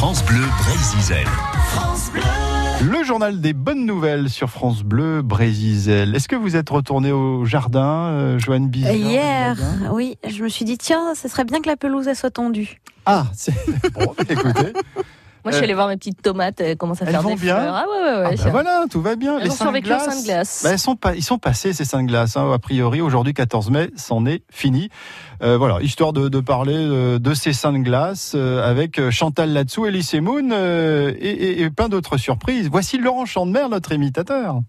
France Bleu Brésil. Le journal des bonnes nouvelles sur France Bleu Brésil. Est-ce que vous êtes retourné au jardin, euh, Joanne Bizet? Hier, oui, je me suis dit, tiens, ce serait bien que la pelouse elle soit tendue. Ah, c'est bon, écoutez. Moi, je suis allée voir mes petites tomates, elles commencent à Elles faire vont des bien fleurs. Ah ouais, ouais, ouais. Ah bah voilà, tout va bien. Elles les seins de glace, glace. bah, elles sont pas, ils sont passés ces seins de glace. Hein, a priori, aujourd'hui 14 mai, c'en est fini. Euh, voilà, histoire de, de parler euh, de ces seins de glace euh, avec euh, Chantal Latsou, Elise Moon euh, et, et, et plein d'autres surprises. Voici Laurent Chandemer, notre imitateur.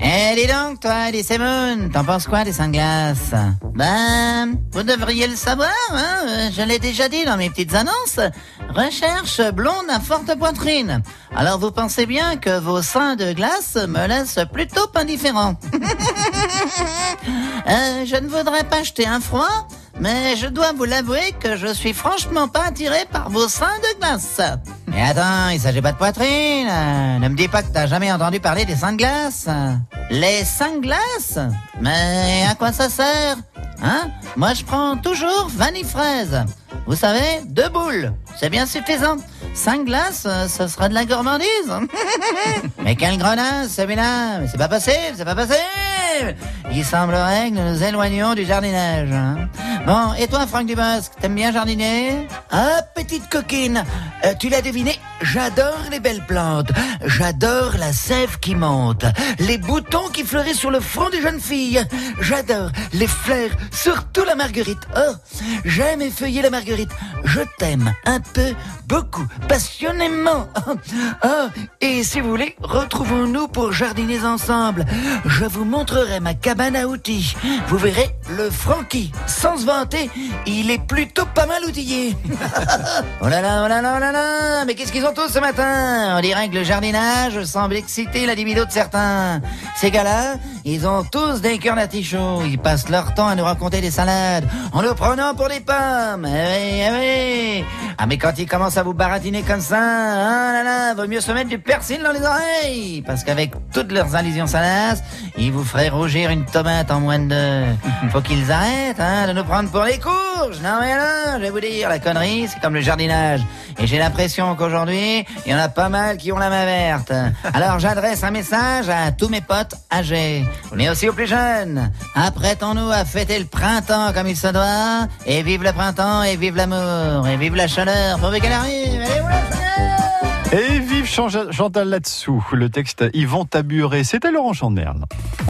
Eh, dis donc, toi, Elise Moon, t'en penses quoi des seins de glace Ben, vous devriez le savoir, hein, je l'ai déjà dit dans mes petites annonces. Recherche blonde à forte poitrine. Alors vous pensez bien que vos seins de glace me laissent plutôt indifférent. Euh, je ne voudrais pas jeter un froid, mais je dois vous l'avouer que je suis franchement pas attiré par vos seins de glace. Mais attends, il s'agit pas de poitrine. euh, Ne me dis pas que t'as jamais entendu parler des seins de glace. Les seins de glace Mais à quoi ça sert Hein? Moi je prends toujours vanille fraise. Vous savez, deux boules, c'est bien suffisant. Cinq glaces, euh, ce sera de la gourmandise. Mais quelle grenasse, celui-là? C'est pas possible, c'est pas possible Il semblerait que nous nous éloignions du jardinage. hein. Bon, et toi, Franck Dubosc, t'aimes bien jardiner? Ah, petite coquine, euh, tu l'as deviné, j'adore les belles plantes, j'adore la sève qui monte, les boutons qui fleurissent sur le front des jeunes filles, j'adore les fleurs, surtout la marguerite. Oh, j'aime effeuiller la marguerite, je t'aime un peu, beaucoup, passionnément. Oh, et si vous voulez, retrouvons-nous pour jardiner ensemble. Je vous montrerai ma cabane à outils. Vous verrez le Francky, sans se vanter, il est plutôt pas mal outillé. Oh là là, oh là là, oh là là Mais qu'est-ce qu'ils ont tous ce matin? On dirait que le jardinage semble exciter la libido de certains. Ces gars-là, ils ont tous des cœurs d'artichaut. Ils passent leur temps à nous raconter des salades, en nous prenant pour des pommes. Eh oui, eh oui Ah mais quand ils commencent à vous baratiner comme ça, ah là là, vaut mieux se mettre du persil dans les oreilles. Parce qu'avec toutes leurs allusions salaces, ils vous feraient rougir une tomate en moins de deux. Faut qu'ils arrêtent hein, de nous prendre pour les courges. Non mais là, je vais vous dire, la connerie, c'est comme le jardinage. Et j'ai l'impression qu'aujourd'hui, il y en a pas mal qui ont la main verte. Alors j'adresse un message à tous mes potes âgés, mais aussi aux plus jeunes. Apprêtons-nous à fêter le printemps comme il se doit. Et vive le printemps, et vive l'amour, et vive la chaleur. Pourvu qu'elle arrive. Allez, Et vive Chan- Chantal Latsou. Le texte Yvon Taburé. C'était Laurent Chandemer.